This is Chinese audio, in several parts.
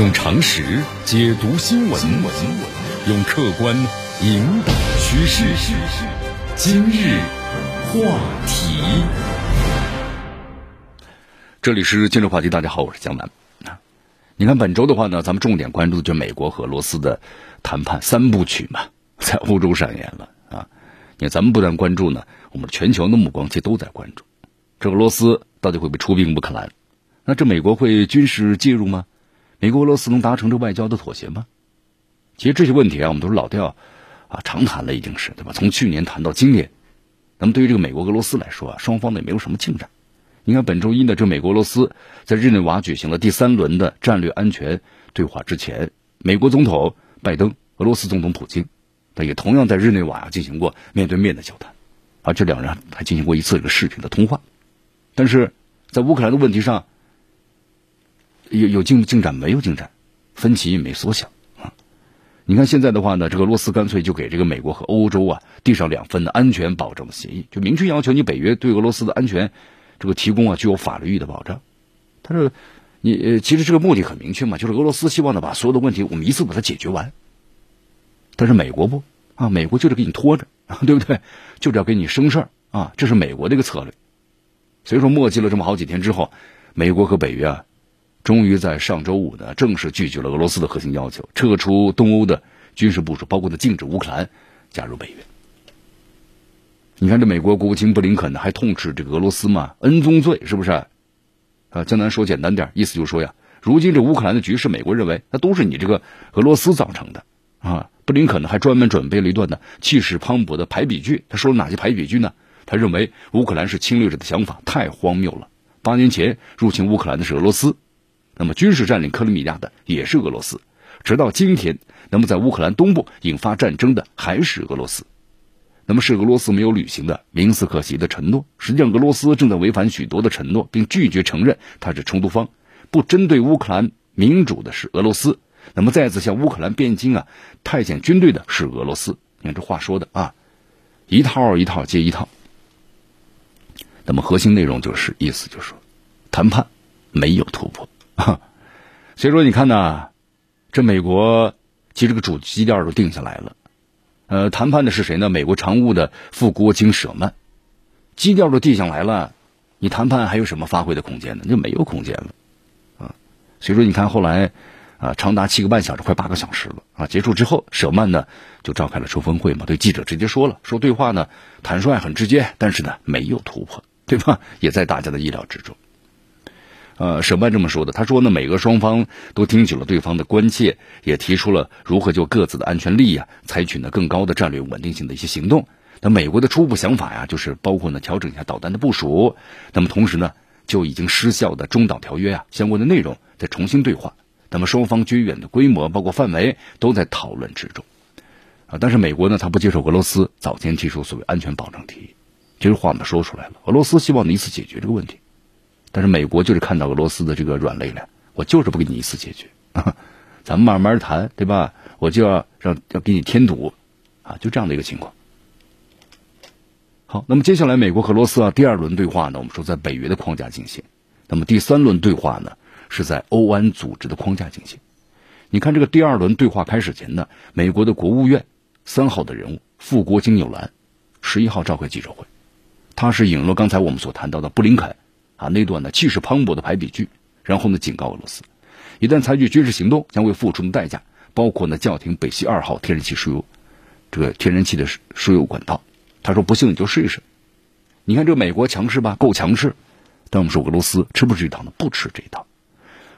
用常识解读新闻，用客观引导趋势。今日话题，这里是今日话题。大家好，我是江南。你看本周的话呢，咱们重点关注的就美国和俄罗斯的谈判三部曲嘛，在欧洲上演了啊。你看咱们不断关注呢，我们全球的目光其实都在关注，这俄罗斯到底会不会出兵乌克兰？那这美国会军事介入吗？美国俄罗斯能达成这外交的妥协吗？其实这些问题啊，我们都是老调啊，常谈了，已经是对吧？从去年谈到今年，那么对于这个美国俄罗斯来说啊，双方呢也没有什么进展。你看本周一呢，这美国俄罗斯在日内瓦举行了第三轮的战略安全对话之前，美国总统拜登、俄罗斯总统普京，他也同样在日内瓦啊进行过面对面的交谈，啊，这两人还进行过一次这个视频的通话。但是在乌克兰的问题上，有有进进展没有进展，分歧也没缩小啊！你看现在的话呢，这个俄罗斯干脆就给这个美国和欧洲啊递上两份的安全保证的协议，就明确要求你北约对俄罗斯的安全这个提供啊具有法律意义的保障。他说，你呃其实这个目的很明确嘛，就是俄罗斯希望呢把所有的问题我们一次把它解决完。但是美国不啊，美国就是给你拖着，对不对？就是要给你生事儿啊，这是美国的一个策略。所以说磨叽了这么好几天之后，美国和北约啊。终于在上周五呢，正式拒绝了俄罗斯的核心要求，撤出东欧的军事部署，包括的禁止乌克兰加入北约。你看，这美国国务卿布林肯呢，还痛斥这个俄罗斯嘛，恩宗罪是不是？啊，江南说简单点，意思就是说呀，如今这乌克兰的局势，美国认为那都是你这个俄罗斯造成的啊。布林肯呢，还专门准备了一段呢气势磅礴的排比句，他说了哪些排比句呢？他认为乌克兰是侵略者的想法太荒谬了。八年前入侵乌克兰的是俄罗斯。那么，军事占领克里米亚的也是俄罗斯，直到今天，那么在乌克兰东部引发战争的还是俄罗斯。那么是俄罗斯没有履行的明斯克协议的承诺。实际上，俄罗斯正在违反许多的承诺，并拒绝承认它是冲突方。不针对乌克兰民主的是俄罗斯。那么再次向乌克兰边境啊派遣军队的是俄罗斯。你看这话说的啊，一套一套接一套。那么核心内容就是意思就是说，谈判没有突破。所以说，你看呢，这美国其实这个主基调都定下来了。呃，谈判的是谁呢？美国常务的副国务卿舍曼，基调都定下来了，你谈判还有什么发挥的空间呢？就没有空间了啊。所以说，你看后来啊，长达七个半小时，快八个小时了啊。结束之后，舍曼呢就召开了抽风会嘛，对记者直接说了，说对话呢坦率很直接，但是呢没有突破，对吧？也在大家的意料之中。呃，舍曼这么说的。他说呢，美俄双方都听取了对方的关切，也提出了如何就各自的安全利益啊，采取呢更高的战略稳定性的一些行动。那美国的初步想法呀，就是包括呢调整一下导弹的部署。那么同时呢，就已经失效的中导条约啊相关的内容再重新对话。那么双方军演的规模包括范围都在讨论之中。啊，但是美国呢，他不接受俄罗斯早前提出所谓安全保障提议。这实话呢说出来了，俄罗斯希望你一次解决这个问题。但是美国就是看到俄罗斯的这个软肋了，我就是不给你一次解决，咱们慢慢谈，对吧？我就要让要给你添堵，啊，就这样的一个情况。好，那么接下来美国和俄罗斯啊第二轮对话呢，我们说在北约的框架进行，那么第三轮对话呢是在欧安组织的框架进行。你看这个第二轮对话开始前呢，美国的国务院三号的人物副国金纽兰十一号召开记者会，他是引了刚才我们所谈到的布林肯。啊，那段呢气势磅礴的排比句，然后呢警告俄罗斯，一旦采取军事行动，将会付出的代价包括呢叫停北溪二号天然气输油，这个天然气的输油管道。他说不信你就试一试。你看这美国强势吧，够强势。但我们说俄罗斯吃不吃这套呢？不吃这一套。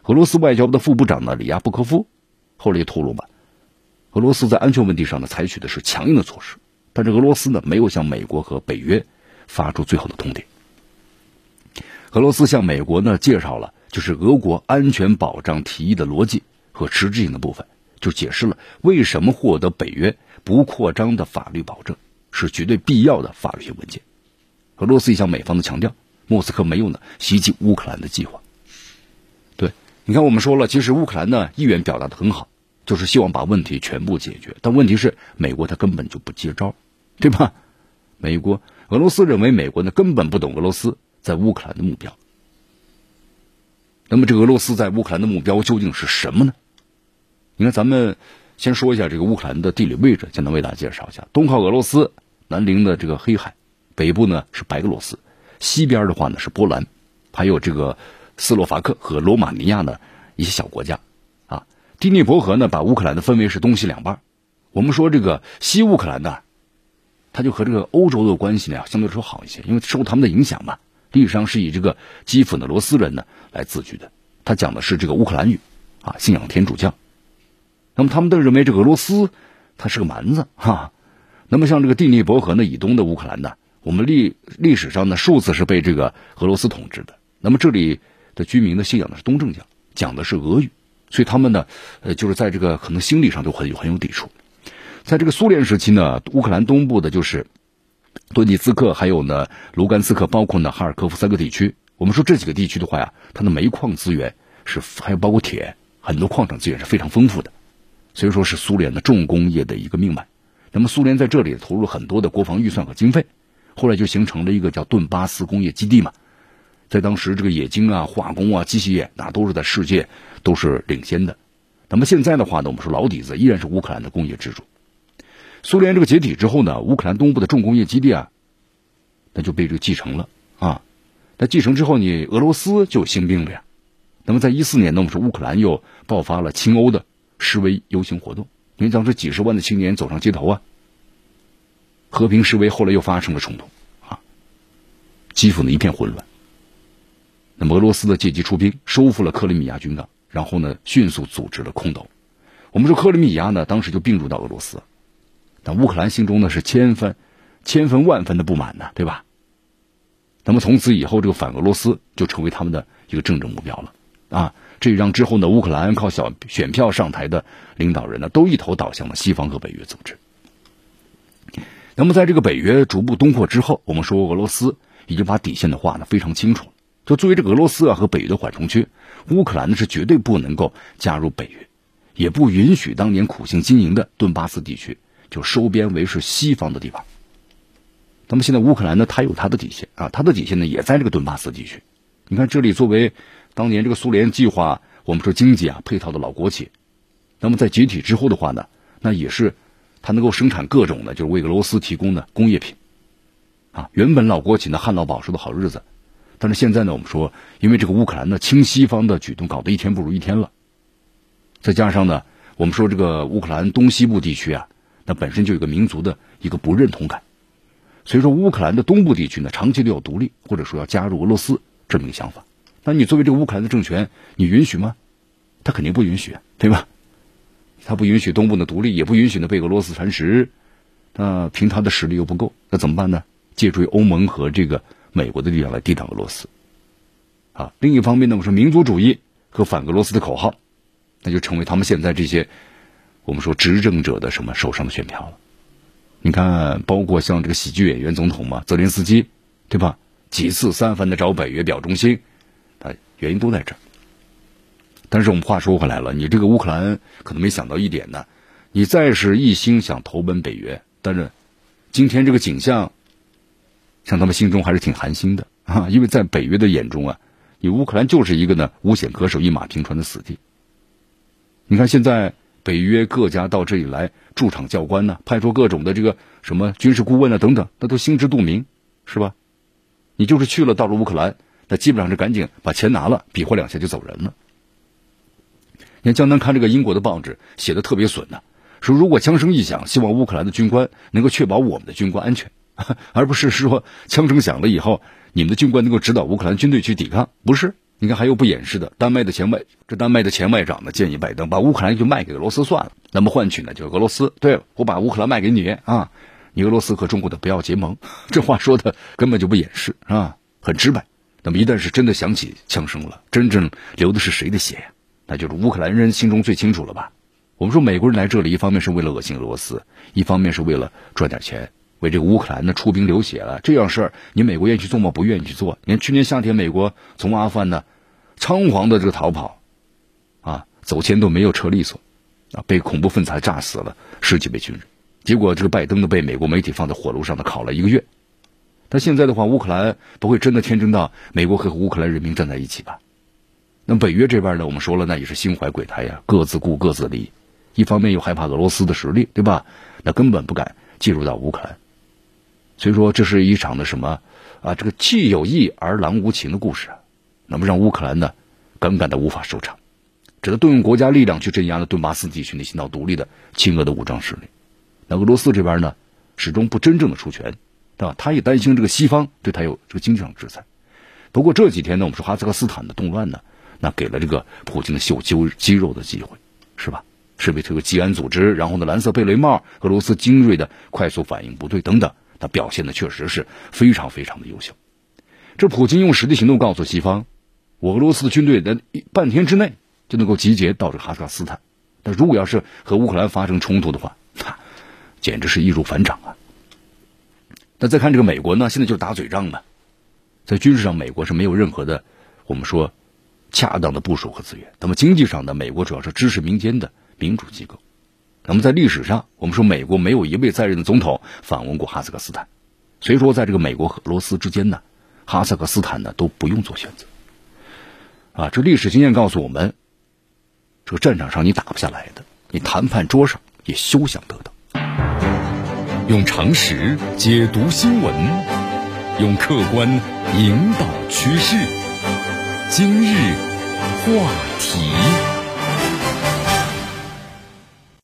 俄罗斯外交部的副部长呢里亚布科夫后来也透露吧，俄罗斯在安全问题上呢采取的是强硬的措施，但是俄罗斯呢没有向美国和北约发出最后的通牒。俄罗斯向美国呢介绍了就是俄国安全保障提议的逻辑和实质性的部分，就解释了为什么获得北约不扩张的法律保证是绝对必要的法律性文件。俄罗斯也向美方的强调，莫斯科没有呢袭击乌克兰的计划。对，你看我们说了，其实乌克兰呢意愿表达的很好，就是希望把问题全部解决，但问题是美国他根本就不接招，对吧？美国俄罗斯认为美国呢根本不懂俄罗斯。在乌克兰的目标，那么这个俄罗斯在乌克兰的目标究竟是什么呢？你看，咱们先说一下这个乌克兰的地理位置，简单为大家介绍一下：东靠俄罗斯，南临的这个黑海，北部呢是白俄罗斯，西边的话呢是波兰，还有这个斯洛伐克和罗马尼亚的一些小国家。啊，第聂伯河呢把乌克兰的分为是东西两半。我们说这个西乌克兰呢，它就和这个欧洲的关系呢相对来说好一些，因为受他们的影响嘛。历史上是以这个基辅的罗斯人呢来自居的，他讲的是这个乌克兰语，啊，信仰天主教。那么他们都认为这个俄罗斯它是个蛮子哈。那么像这个第聂伯河呢以东的乌克兰呢，我们历历史上呢数次是被这个俄罗斯统治的。那么这里的居民的信仰的是东正教，讲的是俄语，所以他们呢，呃，就是在这个可能心理上都很有很有抵触。在这个苏联时期呢，乌克兰东部的就是顿涅茨克，还有呢卢甘斯克，包括呢哈尔科夫三个地区。我们说这几个地区的话呀，它的煤矿资源是还有包括铁，很多矿产资源是非常丰富的。所以说是苏联的重工业的一个命脉。那么苏联在这里投入很多的国防预算和经费，后来就形成了一个叫顿巴斯工业基地嘛。在当时这个冶金啊、化工啊、机械业，那都是在世界都是领先的。那么现在的话呢，我们说老底子依然是乌克兰的工业支柱。苏联这个解体之后呢，乌克兰东部的重工业基地啊，那就被这个继承了啊。那继承之后，你俄罗斯就兴兵了呀。那么在一四年呢，我们说乌克兰又爆发了亲欧的。示威游行活动，因为当时几十万的青年走上街头啊，和平示威，后来又发生了冲突啊，基辅呢一片混乱。那么俄罗斯的借机出兵，收复了克里米亚军港，然后呢迅速组织了空投。我们说克里米亚呢当时就并入到俄罗斯，但乌克兰心中呢是千分、千分万分的不满呢，对吧？那么从此以后，这个反俄罗斯就成为他们的一个政治目标了啊。这让之后呢，乌克兰靠小选票上台的领导人呢，都一头倒向了西方和北约组织。那么，在这个北约逐步东扩之后，我们说俄罗斯已经把底线的话呢非常清楚了。就作为这个俄罗斯啊和北约的缓冲区，乌克兰呢是绝对不能够加入北约，也不允许当年苦心经营的顿巴斯地区就收编为是西方的地方。那么现在乌克兰呢，它有它的底线啊，它的底线呢也在这个顿巴斯地区。你看这里作为。当年这个苏联计划，我们说经济啊配套的老国企，那么在解体之后的话呢，那也是它能够生产各种的，就是为俄罗斯提供的工业品，啊，原本老国企呢旱涝保收的好日子，但是现在呢，我们说因为这个乌克兰的亲西方的举动搞得一天不如一天了，再加上呢，我们说这个乌克兰东西部地区啊，那本身就有个民族的一个不认同感，所以说乌克兰的东部地区呢，长期都要独立，或者说要加入俄罗斯这么一个想法。那你作为这个乌克兰的政权，你允许吗？他肯定不允许，对吧？他不允许东部的独立，也不允许呢被俄罗斯蚕食。那凭他的实力又不够，那怎么办呢？借助于欧盟和这个美国的力量来抵挡俄罗斯。啊，另一方面呢，我说民族主义和反俄罗斯的口号，那就成为他们现在这些我们说执政者的什么手上的选票了。你看，包括像这个喜剧演员总统嘛，泽连斯基，对吧？几次三番的找北约表忠心。啊原因都在这儿，但是我们话说回来了，你这个乌克兰可能没想到一点呢，你再是一心想投奔北约，但是今天这个景象，像他们心中还是挺寒心的啊，因为在北约的眼中啊，你乌克兰就是一个呢无险可守、一马平川的死地。你看现在北约各家到这里来驻场教官呢，派出各种的这个什么军事顾问啊等等，那都心知肚明，是吧？你就是去了到了乌克兰。那基本上是赶紧把钱拿了，比划两下就走人了。你看江南看这个英国的报纸写的特别损呢，说如果枪声一响，希望乌克兰的军官能够确保我们的军官安全，而不是说枪声响了以后，你们的军官能够指导乌克兰军队去抵抗。不是，你看还有不掩饰的，丹麦的前外这丹麦的前外长呢建议拜登把乌克兰就卖给俄罗斯算了，那么换取呢就俄罗斯对我把乌克兰卖给你啊，你俄罗斯和中国的不要结盟。这话说的根本就不掩饰啊，很直白。那么一旦是真的响起枪声了，真正流的是谁的血呀？那就是乌克兰人心中最清楚了吧？我们说美国人来这里，一方面是为了恶心俄罗斯，一方面是为了赚点钱，为这个乌克兰呢出兵流血了。这样事儿，你美国愿意去做吗？不愿意去做。你看去年夏天，美国从阿富汗呢仓皇的这个逃跑，啊，走前都没有撤利索，啊，被恐怖分子还炸死了十几位军人。结果这个拜登呢，被美国媒体放在火炉上呢烤了一个月。但现在的话，乌克兰不会真的天真到美国会和乌克兰人民站在一起吧？那北约这边呢，我们说了，那也是心怀鬼胎呀，各自顾各自的利益。一方面又害怕俄罗斯的实力，对吧？那根本不敢进入到乌克兰。所以说，这是一场的什么啊？这个既有义而狼无情的故事，那么让乌克兰呢，尴尬的无法收场，只得动用国家力量去镇压了顿巴斯地区内心闹独立的亲俄的武装势力。那俄罗斯这边呢，始终不真正的出拳，对吧？他也担心这个西方对他有这个经济上制裁。不过这几天呢，我们说哈萨克斯坦的动乱呢，那给了这个普京的秀肌肌肉的机会，是吧？是为这个吉安组织，然后呢，蓝色贝雷帽，俄罗斯精锐的快速反应部队等等，他表现的确实是非常非常的优秀。这普京用实际行动告诉西方，我俄罗斯的军队在半天之内就能够集结到这个哈萨克斯坦。那如果要是和乌克兰发生冲突的话，那简直是易如反掌啊！那再看这个美国呢，现在就是打嘴仗嘛。在军事上，美国是没有任何的，我们说恰当的部署和资源。那么经济上呢，美国主要是支持民间的民主机构。那么在历史上，我们说美国没有一位在任的总统访问过哈萨克斯坦，所以说在这个美国和俄罗斯之间呢，哈萨克斯坦呢都不用做选择。啊，这历史经验告诉我们，这个战场上你打不下来的，你谈判桌上也休想得到。用常识解读新闻，用客观引导趋势。今日话题。